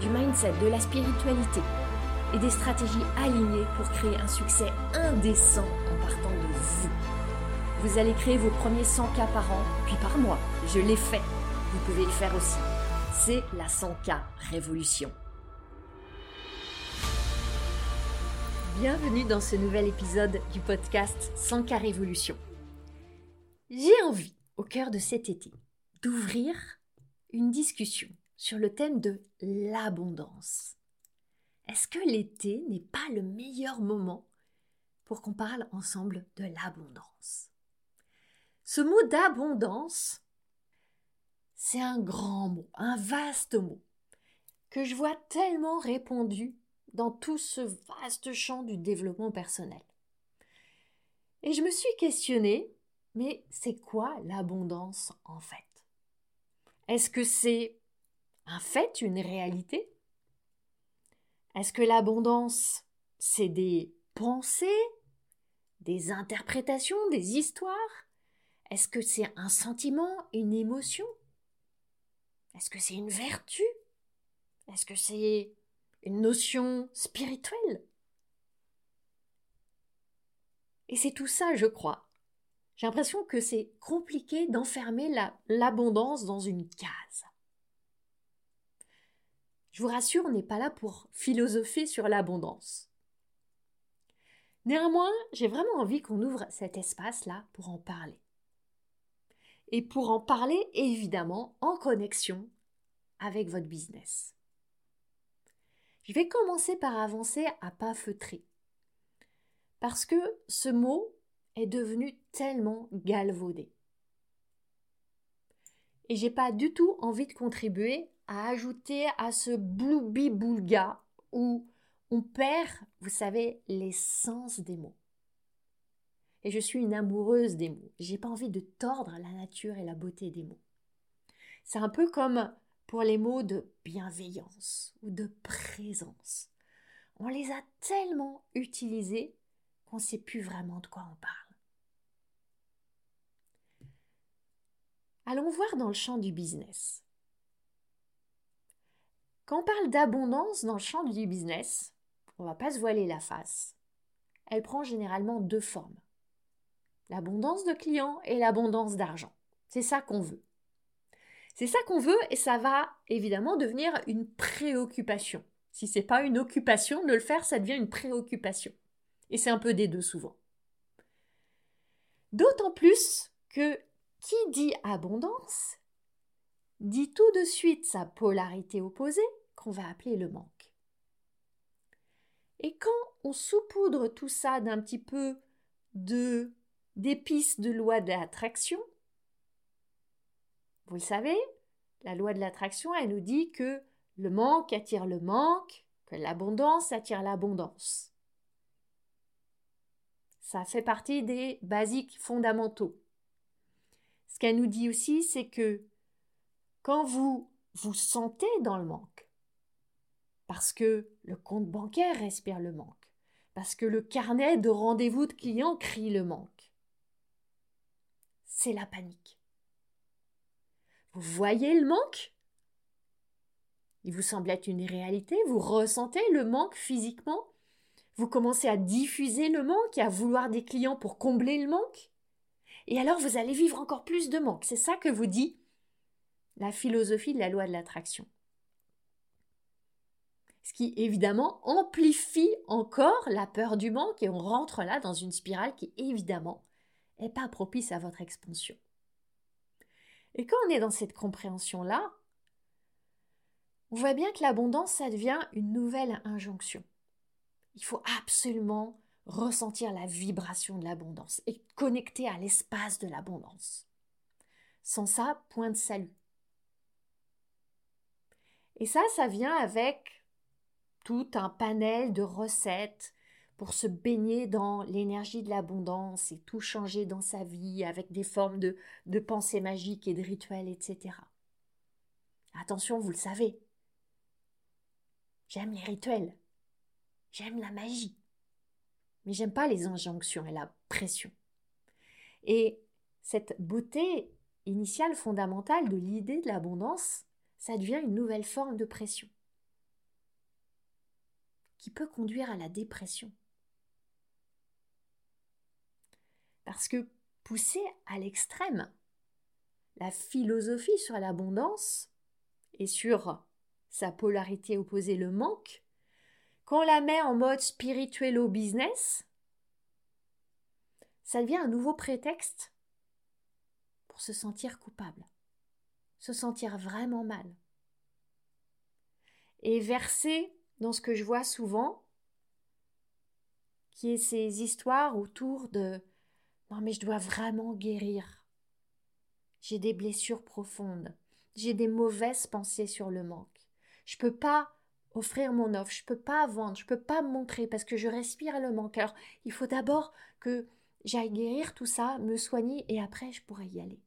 du mindset, de la spiritualité et des stratégies alignées pour créer un succès indécent en partant de vous. Vous allez créer vos premiers 100 k par an, puis par mois. Je l'ai fait. Vous pouvez le faire aussi. C'est la 100K Révolution. Bienvenue dans ce nouvel épisode du podcast 100K Révolution. J'ai envie, au cœur de cet été, d'ouvrir une discussion sur le thème de l'abondance. Est-ce que l'été n'est pas le meilleur moment pour qu'on parle ensemble de l'abondance? Ce mot d'abondance, c'est un grand mot, un vaste mot, que je vois tellement répandu dans tout ce vaste champ du développement personnel. Et je me suis questionnée, mais c'est quoi l'abondance en fait? Est-ce que c'est un fait, une réalité? Est-ce que l'abondance, c'est des pensées, des interprétations, des histoires? Est-ce que c'est un sentiment, une émotion? Est-ce que c'est une vertu? Est-ce que c'est une notion spirituelle? Et c'est tout ça, je crois. J'ai l'impression que c'est compliqué d'enfermer l'abondance dans une case. Je vous rassure, on n'est pas là pour philosopher sur l'abondance. Néanmoins, j'ai vraiment envie qu'on ouvre cet espace-là pour en parler. Et pour en parler, évidemment, en connexion avec votre business. Je vais commencer par avancer à pas feutrer. Parce que ce mot est devenu tellement galvaudé. Et j'ai pas du tout envie de contribuer à ajouter à ce bloubi-boulga où on perd, vous savez, l'essence des mots. Et je suis une amoureuse des mots. J'ai pas envie de tordre la nature et la beauté des mots. C'est un peu comme pour les mots de bienveillance ou de présence. On les a tellement utilisés qu'on ne sait plus vraiment de quoi on parle. Allons voir dans le champ du business. Quand on parle d'abondance dans le champ du business, on va pas se voiler la face. Elle prend généralement deux formes. L'abondance de clients et l'abondance d'argent. C'est ça qu'on veut. C'est ça qu'on veut et ça va évidemment devenir une préoccupation. Si c'est pas une occupation de le faire, ça devient une préoccupation. Et c'est un peu des deux souvent. D'autant plus que qui dit abondance dit tout de suite sa polarité opposée qu'on va appeler le manque. Et quand on saupoudre tout ça d'un petit peu de d'épices de loi de l'attraction, vous le savez, la loi de l'attraction, elle nous dit que le manque attire le manque, que l'abondance attire l'abondance. Ça fait partie des basiques fondamentaux. Ce qu'elle nous dit aussi, c'est que quand vous vous sentez dans le manque, parce que le compte bancaire respire le manque, parce que le carnet de rendez-vous de clients crie le manque, c'est la panique. Vous voyez le manque? Il vous semble être une réalité? Vous ressentez le manque physiquement? Vous commencez à diffuser le manque et à vouloir des clients pour combler le manque? Et alors vous allez vivre encore plus de manque. C'est ça que vous dit la philosophie de la loi de l'attraction. Ce qui évidemment amplifie encore la peur du manque et on rentre là dans une spirale qui évidemment n'est pas propice à votre expansion. Et quand on est dans cette compréhension-là, on voit bien que l'abondance, ça devient une nouvelle injonction. Il faut absolument ressentir la vibration de l'abondance et connecter à l'espace de l'abondance. Sans ça, point de salut. Et ça, ça vient avec tout un panel de recettes pour se baigner dans l'énergie de l'abondance et tout changer dans sa vie avec des formes de, de pensées magiques et de rituels, etc. Attention, vous le savez. J'aime les rituels. J'aime la magie. Mais j'aime pas les injonctions et la pression. Et cette beauté initiale fondamentale de l'idée de l'abondance, ça devient une nouvelle forme de pression qui peut conduire à la dépression. Parce que poussée à l'extrême, la philosophie sur l'abondance et sur sa polarité opposée, le manque, quand on la met en mode spirituel business, ça devient un nouveau prétexte pour se sentir coupable, se sentir vraiment mal. Et verser dans ce que je vois souvent, qui est ces histoires autour de non mais je dois vraiment guérir. J'ai des blessures profondes, j'ai des mauvaises pensées sur le manque. Je peux pas offrir mon offre, je peux pas vendre, je peux pas me montrer parce que je respire le manque. Alors, il faut d'abord que j'aille guérir tout ça, me soigner et après je pourrai y aller.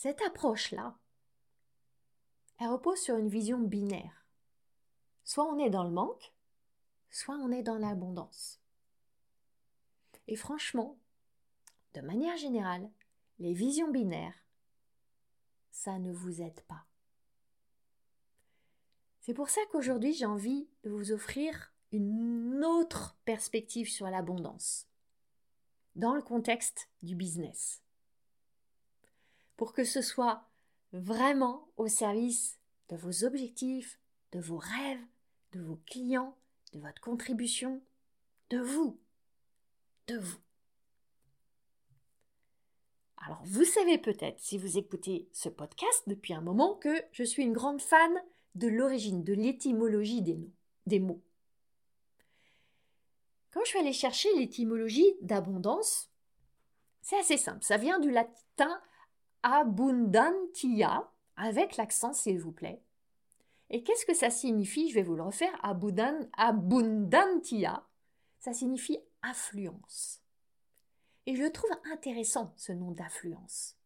Cette approche-là, elle repose sur une vision binaire. Soit on est dans le manque, soit on est dans l'abondance. Et franchement, de manière générale, les visions binaires, ça ne vous aide pas. C'est pour ça qu'aujourd'hui j'ai envie de vous offrir une autre perspective sur l'abondance, dans le contexte du business. Pour que ce soit vraiment au service de vos objectifs, de vos rêves, de vos clients, de votre contribution, de vous, de vous. Alors, vous savez peut-être, si vous écoutez ce podcast depuis un moment, que je suis une grande fan de l'origine, de l'étymologie des, des mots. Quand je suis allée chercher l'étymologie d'abondance, c'est assez simple. Ça vient du latin abundantia, avec l'accent s'il vous plaît. Et qu'est-ce que ça signifie? Je vais vous le refaire. abundantia, ça signifie affluence. Et je trouve intéressant ce nom d'affluence.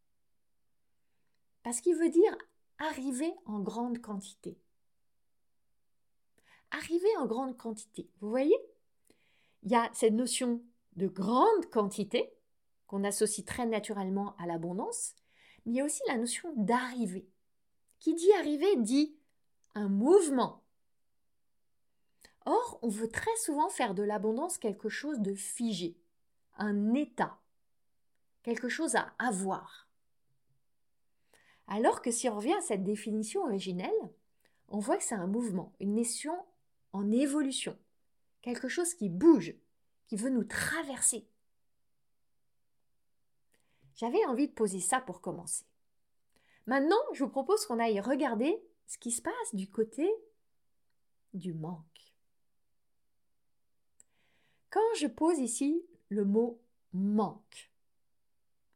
Parce qu'il veut dire arriver en grande quantité. Arriver en grande quantité. Vous voyez? Il y a cette notion de grande quantité qu'on associe très naturellement à l'abondance, mais il y a aussi la notion d'arriver. Qui dit arriver dit un mouvement. Or, on veut très souvent faire de l'abondance quelque chose de figé, un état, quelque chose à avoir. Alors que si on revient à cette définition originelle, on voit que c'est un mouvement, une nation en évolution, quelque chose qui bouge, qui veut nous traverser. J'avais envie de poser ça pour commencer. Maintenant, je vous propose qu'on aille regarder ce qui se passe du côté du manque. Quand je pose ici le mot manque,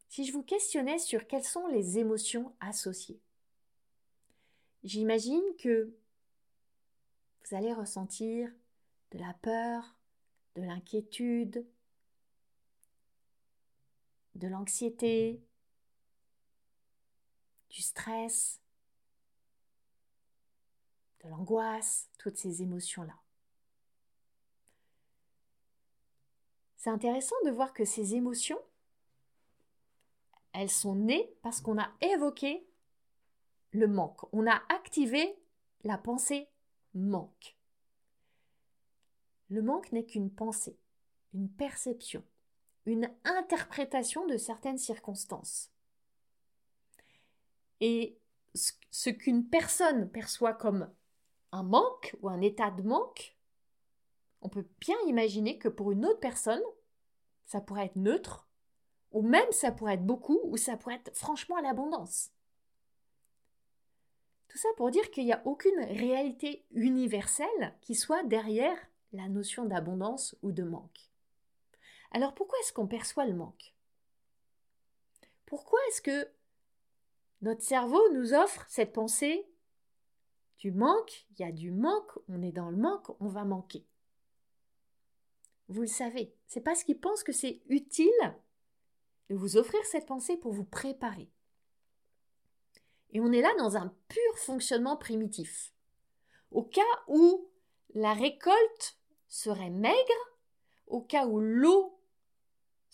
si je vous questionnais sur quelles sont les émotions associées, j'imagine que vous allez ressentir de la peur, de l'inquiétude, de l'anxiété, du stress, de l'angoisse, toutes ces émotions-là. C'est intéressant de voir que ces émotions, elles sont nées parce qu'on a évoqué le manque. On a activé la pensée manque. Le manque n'est qu'une pensée, une perception, une interprétation de certaines circonstances. Et ce qu'une personne perçoit comme un manque ou un état de manque, on peut bien imaginer que pour une autre personne, ça pourrait être neutre, ou même ça pourrait être beaucoup, ou ça pourrait être franchement à l'abondance. Tout ça pour dire qu'il n'y a aucune réalité universelle qui soit derrière la notion d'abondance ou de manque. Alors pourquoi est-ce qu'on perçoit le manque? Pourquoi est-ce que notre cerveau nous offre cette pensée du manque, il y a du manque, on est dans le manque, on va manquer? Vous le savez, c'est parce qu'ils pensent que c'est utile de vous offrir cette pensée pour vous préparer. Et on est là dans un pur fonctionnement primitif. Au cas où la récolte serait maigre, au cas où l'eau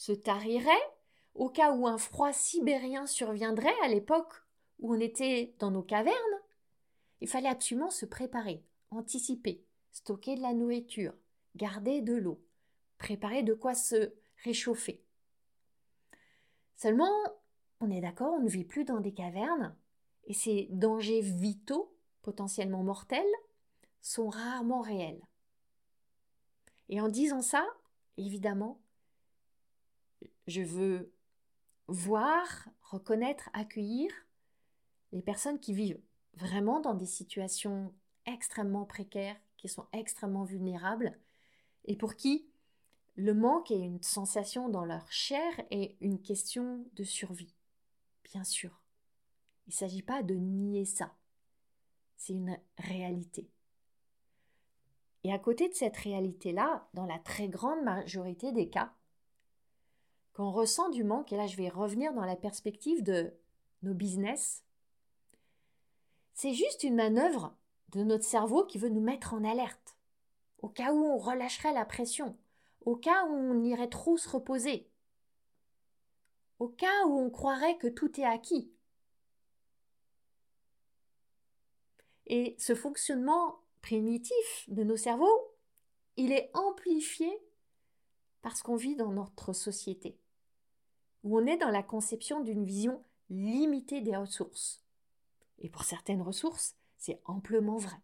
se tarirait, au cas où un froid sibérien surviendrait à l'époque où on était dans nos cavernes, il fallait absolument se préparer, anticiper, stocker de la nourriture, garder de l'eau, préparer de quoi se réchauffer. Seulement, on est d'accord, on ne vit plus dans des cavernes, et ces dangers vitaux, potentiellement mortels, sont rarement réels. Et en disant ça, évidemment, je veux voir, reconnaître, accueillir les personnes qui vivent vraiment dans des situations extrêmement précaires, qui sont extrêmement vulnérables, et pour qui le manque est une sensation dans leur chair et une question de survie. Bien sûr. Il ne s'agit pas de nier ça. C'est une réalité. Et à côté de cette réalité-là, dans la très grande majorité des cas, quand on ressent du manque, et là je vais revenir dans la perspective de nos business, c'est juste une manœuvre de notre cerveau qui veut nous mettre en alerte, au cas où on relâcherait la pression, au cas où on irait trop se reposer, au cas où on croirait que tout est acquis. Et ce fonctionnement primitif de nos cerveaux, il est amplifié parce qu'on vit dans notre société, où on est dans la conception d'une vision limitée des ressources. Et pour certaines ressources, c'est amplement vrai.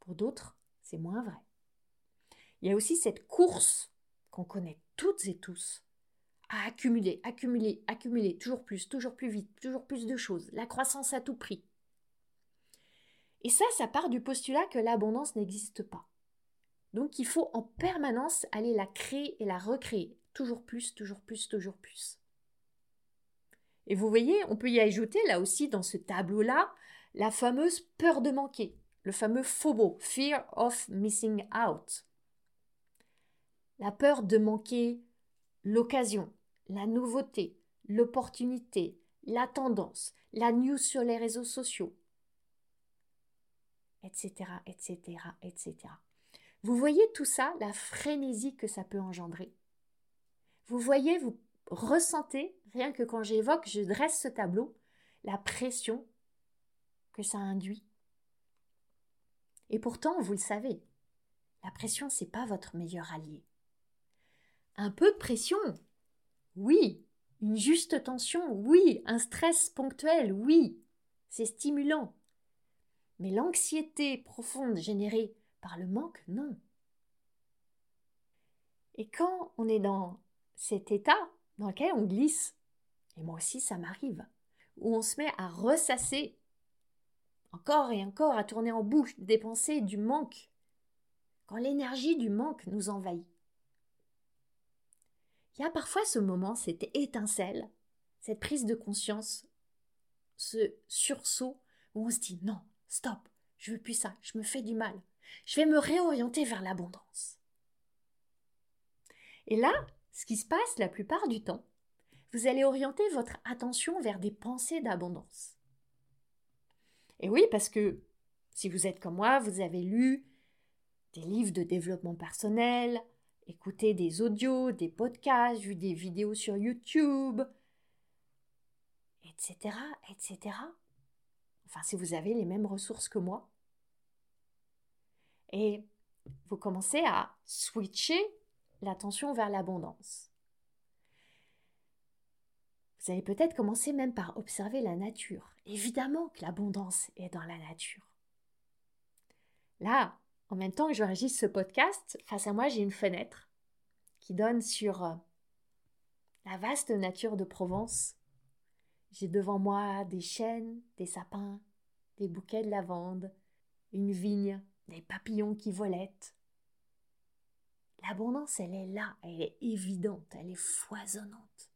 Pour d'autres, c'est moins vrai. Il y a aussi cette course qu'on connaît toutes et tous à accumuler, accumuler, accumuler, toujours plus, toujours plus vite, toujours plus de choses, la croissance à tout prix. Et ça, ça part du postulat que l'abondance n'existe pas. Donc il faut en permanence aller la créer et la recréer. Toujours plus, toujours plus, toujours plus. Et vous voyez, on peut y ajouter là aussi dans ce tableau-là la fameuse peur de manquer, le fameux FOMO, Fear of Missing Out. La peur de manquer l'occasion, la nouveauté, l'opportunité, la tendance, la news sur les réseaux sociaux, etc., etc., etc. Vous voyez tout ça, la frénésie que ça peut engendrer. Vous voyez, vous ressentez, rien que quand j'évoque, je dresse ce tableau, la pression que ça induit. Et pourtant, vous le savez, la pression, c'est pas votre meilleur allié. Un peu de pression, oui. Une juste tension, oui. Un stress ponctuel, oui. C'est stimulant. Mais l'anxiété profonde générée par le manque, non. Et quand on est dans cet état dans lequel on glisse, et moi aussi ça m'arrive, où on se met à ressasser encore et encore, à tourner en boucle des pensées du manque, quand l'énergie du manque nous envahit. Il y a parfois ce moment, cette étincelle, cette prise de conscience, ce sursaut où on se dit non, Stop, je veux plus ça, je me fais du mal. Je vais me réorienter vers l'abondance. Et là, ce qui se passe la plupart du temps, vous allez orienter votre attention vers des pensées d'abondance. Et oui, parce que si vous êtes comme moi, vous avez lu des livres de développement personnel, écouté des audios, des podcasts, vu des vidéos sur YouTube, etc., etc. Enfin, si vous avez les mêmes ressources que moi. Et vous commencez à switcher l'attention vers l'abondance. Vous allez peut-être commencer même par observer la nature. Évidemment que l'abondance est dans la nature. Là, en même temps que je j'enregistre ce podcast, face à moi, j'ai une fenêtre qui donne sur euh, la vaste nature de Provence j'ai devant moi des chênes, des sapins, des bouquets de lavande, une vigne, des papillons qui volettent. L'abondance, elle est là, elle est évidente, elle est foisonnante.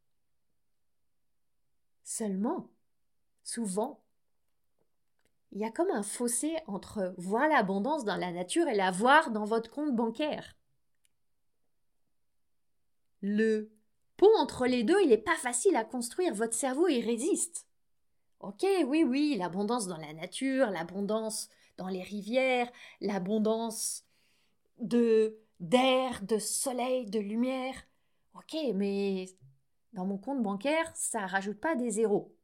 Seulement, souvent, il y a comme un fossé entre voir l'abondance dans la nature et la voir dans votre compte bancaire. Le pont entre les deux, il n'est pas facile à construire, votre cerveau y résiste. Ok, oui, oui, l'abondance dans la nature, l'abondance dans les rivières, l'abondance de d'air, de soleil, de lumière. Ok, mais dans mon compte bancaire, ça rajoute pas des zéros.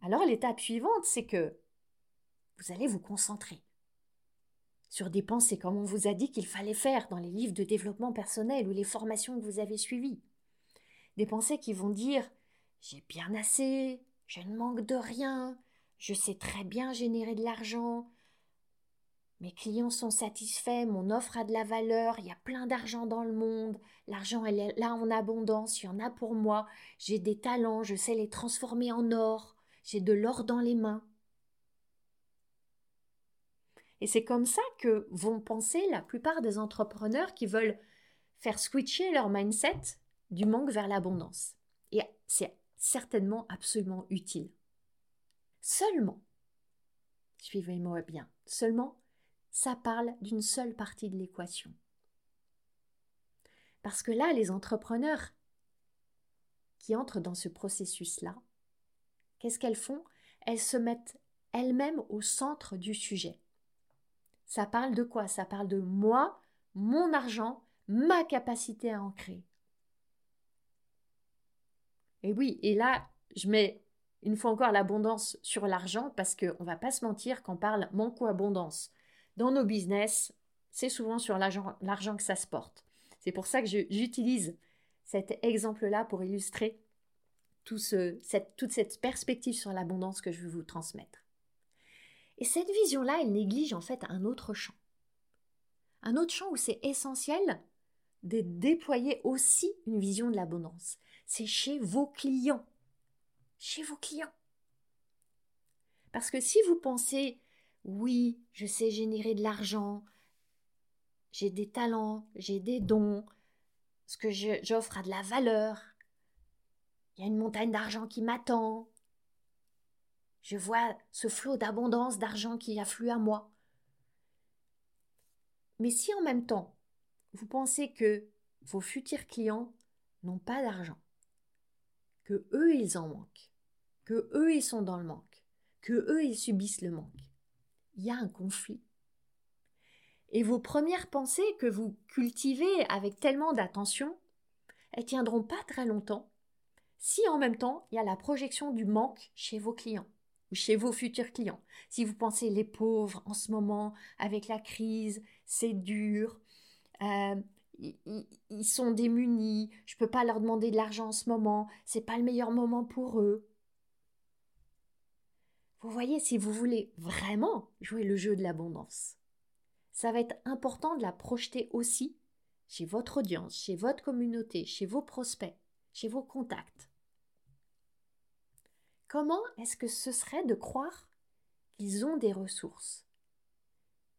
Alors l'étape suivante, c'est que vous allez vous concentrer sur des pensées comme on vous a dit qu'il fallait faire dans les livres de développement personnel ou les formations que vous avez suivies. Des pensées qui vont dire j'ai bien assez, je ne manque de rien, je sais très bien générer de l'argent, mes clients sont satisfaits, mon offre a de la valeur, il y a plein d'argent dans le monde, l'argent est là en abondance, il y en a pour moi, j'ai des talents, je sais les transformer en or, j'ai de l'or dans les mains. Et c'est comme ça que vont penser la plupart des entrepreneurs qui veulent faire switcher leur mindset du manque vers l'abondance. Et c'est certainement absolument utile. Seulement, suivez-moi bien, seulement, ça parle d'une seule partie de l'équation. Parce que là, les entrepreneurs qui entrent dans ce processus-là, qu'est-ce qu'elles font? Elles se mettent elles-mêmes au centre du sujet. Ça parle de quoi? Ça parle de moi, mon argent, ma capacité à en créer. Et oui, et là, je mets une fois encore l'abondance sur l'argent parce qu'on ne va pas se mentir qu'on parle manque ou abondance. Dans nos business, c'est souvent sur l'argent que ça se porte. C'est pour ça que j'utilise cet exemple-là pour illustrer toute cette perspective sur l'abondance que je veux vous transmettre. Et cette vision-là, elle néglige en fait un autre champ. Un autre champ où c'est essentiel de déployer aussi une vision de l'abondance. C'est chez vos clients. Chez vos clients. Parce que si vous pensez, oui, je sais générer de l'argent, j'ai des talents, j'ai des dons, ce que j'offre a de la valeur, il y a une montagne d'argent qui m'attend, je vois ce flot d'abondance d'argent qui afflue à moi. Mais si en même temps, vous pensez que vos futurs clients n'ont pas d'argent, que eux ils en manquent, que eux ils sont dans le manque, que eux ils subissent le manque, il y a un conflit. Et vos premières pensées que vous cultivez avec tellement d'attention, elles tiendront pas très longtemps si en même temps il y a la projection du manque chez vos clients chez vos futurs clients. Si vous pensez les pauvres en ce moment, avec la crise, c'est dur, euh, ils, sont démunis, je ne peux pas leur demander de l'argent en ce moment, c'est pas le meilleur moment pour eux. Vous voyez, si vous voulez vraiment jouer le jeu de l'abondance, ça va être important de la projeter aussi chez votre audience, chez votre communauté, chez vos prospects, chez vos contacts. Comment est-ce que ce serait de croire qu'ils ont des ressources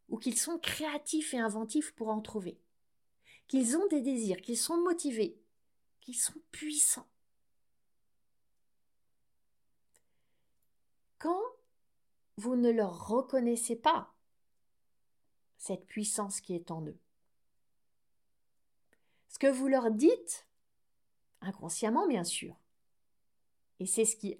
ou qu'ils sont créatifs et inventifs pour en trouver, qu'ils ont des désirs, qu'ils sont motivés, qu'ils sont puissants vous ne leur reconnaissez pas cette puissance qui est en eux, ce que vous leur dites, inconsciemment bien sûr, et c'est ce qui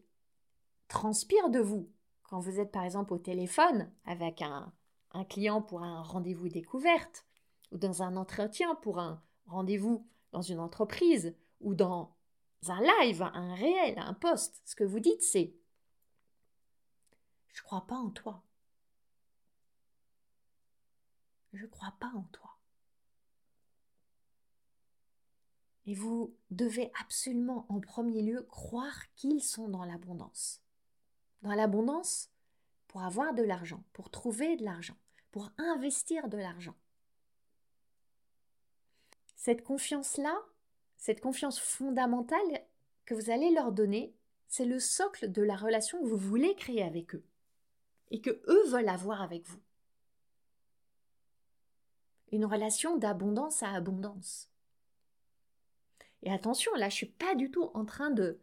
transpire de vous. Quand vous êtes par exemple au téléphone avec un, un client pour un rendez-vous découverte, ou dans un entretien pour un rendez-vous dans une entreprise, ou dans un live, un réel, un poste, ce que vous dites c'est Je crois pas en toi. Je crois pas en toi. Et vous devez absolument en premier lieu croire qu'ils sont dans l'abondance dans l'abondance pour avoir de l'argent, pour trouver de l'argent, pour investir de l'argent. Cette confiance-là, cette confiance fondamentale que vous allez leur donner, c'est le socle de la relation que vous voulez créer avec eux et que eux veulent avoir avec vous. Une relation d'abondance à abondance. Et attention, là, je suis pas du tout en train de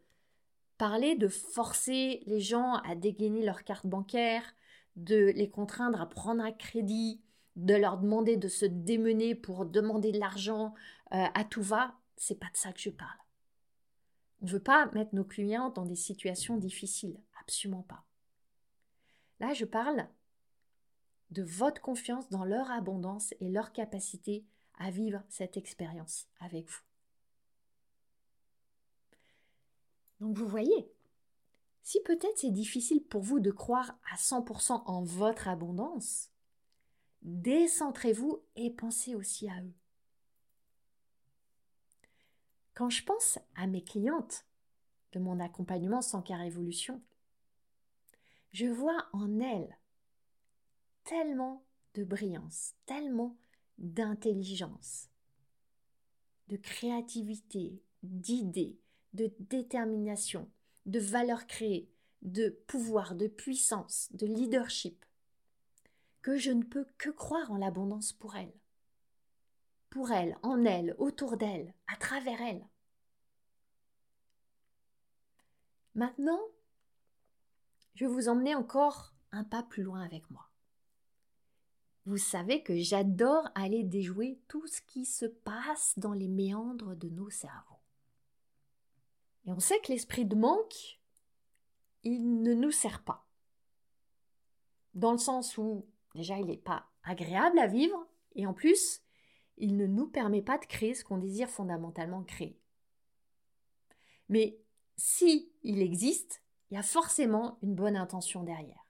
parler de forcer les gens à dégainer leur carte bancaire, de les contraindre à prendre un crédit, de leur demander de se démener pour demander de l'argent euh, à tout va, c'est pas de ça que je parle. On ne veut pas mettre nos clients dans des situations difficiles, absolument pas. Là, je parle de votre confiance dans leur abondance et leur capacité à vivre cette expérience avec vous. Donc vous voyez, si peut-être c'est difficile pour vous de croire à 100% en votre abondance, décentrez-vous et pensez aussi à eux. Quand je pense à mes clientes de mon accompagnement sans car évolution, je vois en elles tellement de brillance, tellement d'intelligence, de créativité, d'idées, de détermination, de valeur créée, de pouvoir, de puissance, de leadership, que je ne peux que croire en l'abondance pour elles. Pour elles, en elles, autour d'elles, à travers elles. Maintenant, je vais vous emmener encore un pas plus loin avec moi. Vous savez que j'adore aller déjouer tout ce qui se passe dans les méandres de nos cerveaux. Et on sait que l'esprit de manque, il ne nous sert pas. Dans le sens où, déjà, il n'est pas agréable à vivre, et en plus, il ne nous permet pas de créer ce qu'on désire fondamentalement créer. Mais si il existe, il y a forcément une bonne intention derrière.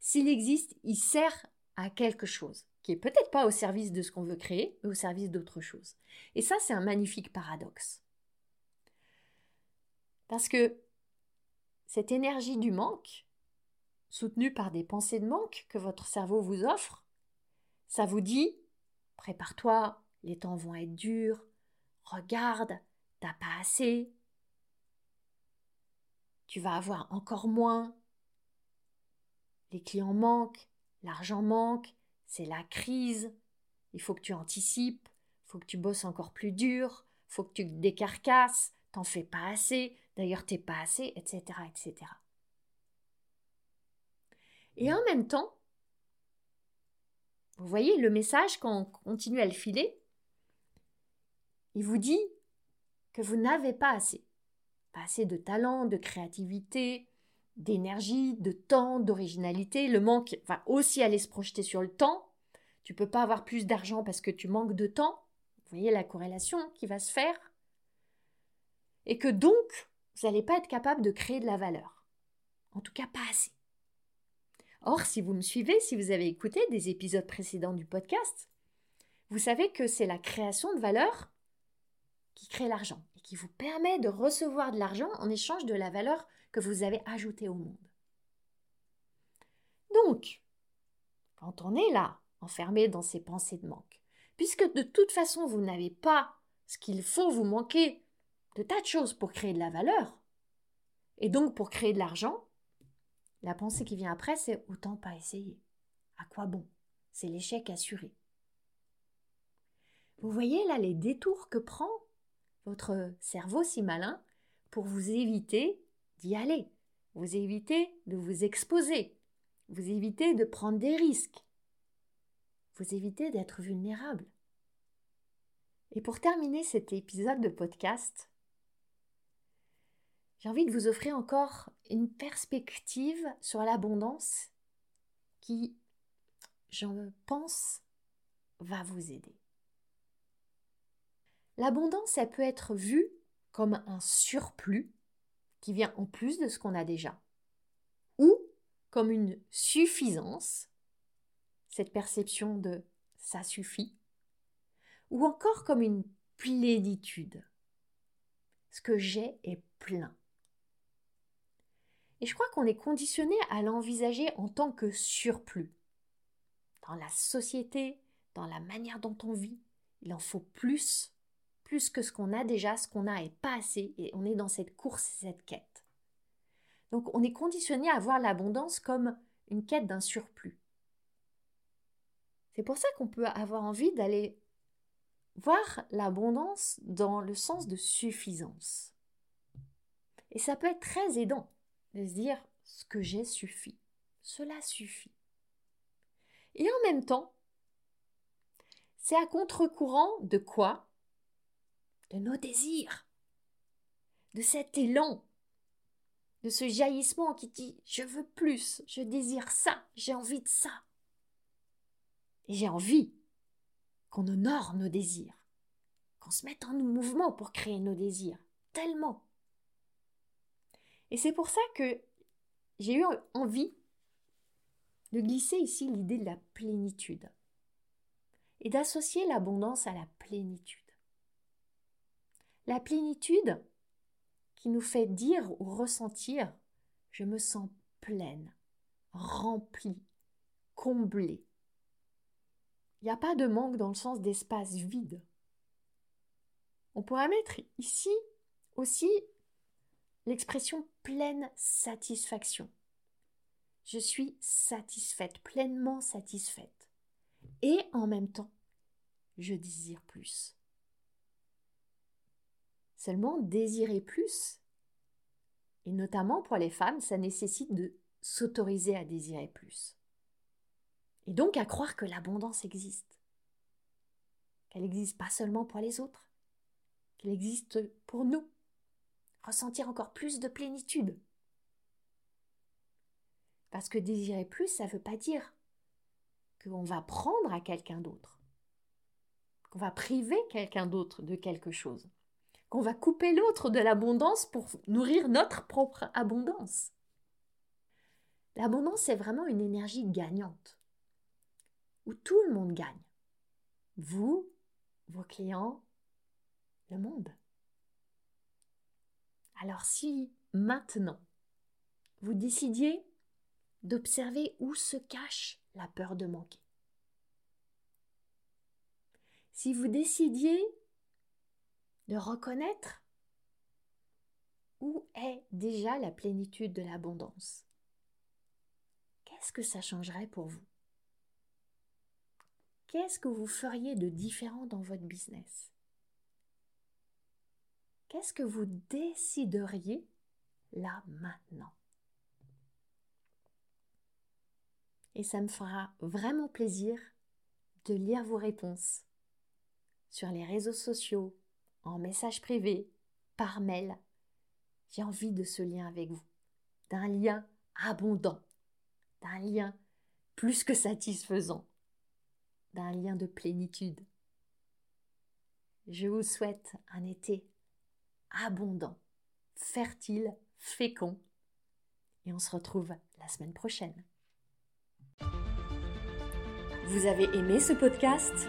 S'il existe, il sert à quelque chose, qui est peut-être pas au service de ce qu'on veut créer, mais au service d'autre chose. Et ça, c'est un magnifique paradoxe. Parce que cette énergie du manque, soutenue par des pensées de manque que votre cerveau vous offre, ça vous dit prépare-toi, les temps vont être durs, regarde, t'as pas assez, tu vas avoir encore moins, les clients manquent, l'argent manque, c'est la crise, il faut que tu anticipes, il faut que tu bosses encore plus dur, il faut que tu décarcasses, t'en fais pas assez, d'ailleurs t'es pas assez, etc., etc. Et en même temps, vous voyez le message quand on continue à le filer, il vous dit que vous n'avez pas assez. Pas assez de talent, de créativité, d'énergie, de temps, d'originalité. Le manque va aussi aller se projeter sur le temps. Tu peux pas avoir plus d'argent parce que tu manques de temps. Vous voyez la corrélation qui va se faire. Et que donc, vous n'allez pas être capable de créer de la valeur. En tout cas, pas assez. Or, si vous me suivez, si vous avez écouté des épisodes précédents du podcast, vous savez que c'est la création de valeur qui crée l'argent qui vous permet de recevoir de l'argent en échange de la valeur que vous avez ajouté au monde. Donc, quand on est là, enfermé dans ces pensées de manque, puisque de toute façon vous n'avez pas ce qu'il faut, vous manquer de tas de choses pour créer de la valeur, et donc pour créer de l'argent, la pensée qui vient après, c'est autant pas essayer. À quoi bon? C'est l'échec assuré. Vous voyez là les détours que prend votre cerveau si malin pour vous éviter d'y aller. Vous évitez de vous exposer. Vous évitez de prendre des risques. Vous évitez d'être vulnérable. Et pour terminer cet épisode de podcast, j'ai envie de vous offrir encore une perspective sur l'abondance qui, j'en pense, va vous aider. L'abondance, elle peut être vue comme un surplus qui vient en plus de ce qu'on a déjà, ou comme une suffisance, cette perception de ça suffit, ou encore comme une plénitude. Ce que j'ai est plein. Et je crois qu'on est conditionné à l'envisager en tant que surplus. Dans la société, dans la manière dont on vit, il en faut plus plus que ce qu'on a déjà, ce qu'on a est pas assez, et on est dans cette course, cette quête. Donc on est conditionné à voir l'abondance comme une quête d'un surplus. C'est pour ça qu'on peut avoir envie d'aller voir l'abondance dans le sens de suffisance. Et ça peut être très aidant de se dire ce que j'ai suffit. Cela suffit. Et en même temps, c'est à contre-courant de quoi De nos désirs, de cet élan, de ce jaillissement qui dit je veux plus, je désire ça, j'ai envie de ça. Et j'ai envie qu'on honore nos désirs, qu'on se mette en mouvement pour créer nos désirs, tellement. Et c'est pour ça que j'ai eu envie de glisser ici l'idée de la plénitude et d'associer l'abondance à la plénitude. La plénitude qui nous fait dire ou ressentir je me sens pleine, remplie, comblée. Il n'y a pas de manque dans le sens d'espace vide. On pourrait mettre ici aussi l'expression pleine satisfaction. Je suis satisfaite, pleinement satisfaite. Et en même temps, je désire plus. Seulement, désirer plus, et notamment pour les femmes, ça nécessite de s'autoriser à désirer plus. Et donc à croire que l'abondance existe. Qu'elle n'existe pas seulement pour les autres, qu'elle existe pour nous ressentir encore plus de plénitude. Parce que désirer plus, ça ne veut pas dire qu'on va prendre à quelqu'un d'autre, qu'on va priver quelqu'un d'autre de quelque chose, qu'on va couper l'autre de l'abondance pour nourrir notre propre abondance. L'abondance, c'est vraiment une énergie gagnante, où tout le monde gagne. Vous, vos clients, le monde. Alors si maintenant vous décidiez d'observer où se cache la peur de manquer, si vous décidiez de reconnaître où est déjà la plénitude de l'abondance, qu'est-ce que ça changerait pour vous? Qu'est-ce que vous feriez de différent dans votre business? Qu'est-ce que vous décideriez là maintenant? Et ça me fera vraiment plaisir de lire vos réponses sur les réseaux sociaux, en message privé, par mail. J'ai envie de ce lien avec vous, d'un lien abondant, d'un lien plus que satisfaisant, d'un lien de plénitude. Je vous souhaite un été abondant, fertile, fécond. Et on se retrouve la semaine prochaine. Vous avez aimé ce podcast?